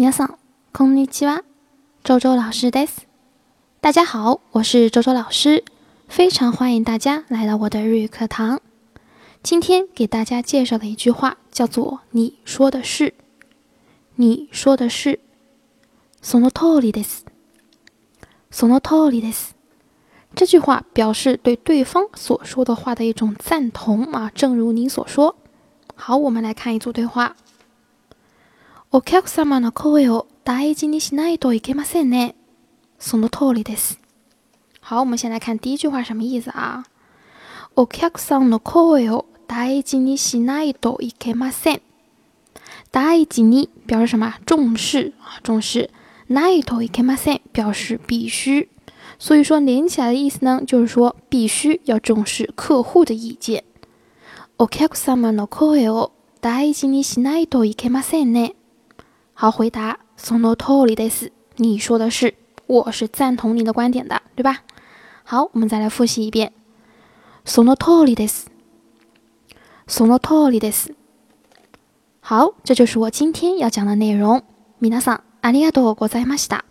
皆さん、こんにちは。周周老师です。大家好，我是周周老师，非常欢迎大家来到我的日语课堂。今天给大家介绍的一句话叫做“你说的是”，你说的是。その通りです。その通りです。这句话表示对对方所说的话的一种赞同啊，正如你所说。好，我们来看一组对话。 お客様の声を大事にしないといけませんね。その通りです。好，我们先来看第一句话什么意思啊？お客さんの声を大事にしないといけません。大事に表示什么？重视啊，重視。ないといけません表示必须。所以说连起来的意思呢，就是说必须要重视客户的意见。お客様の声を大事にしないといけませんね。好，回答。その通りです。你说的是，我是赞同你的观点的，对吧？好，我们再来复习一遍。その通りです。その通りです。好，这就是我今天要讲的内容。皆さんありがとうございました。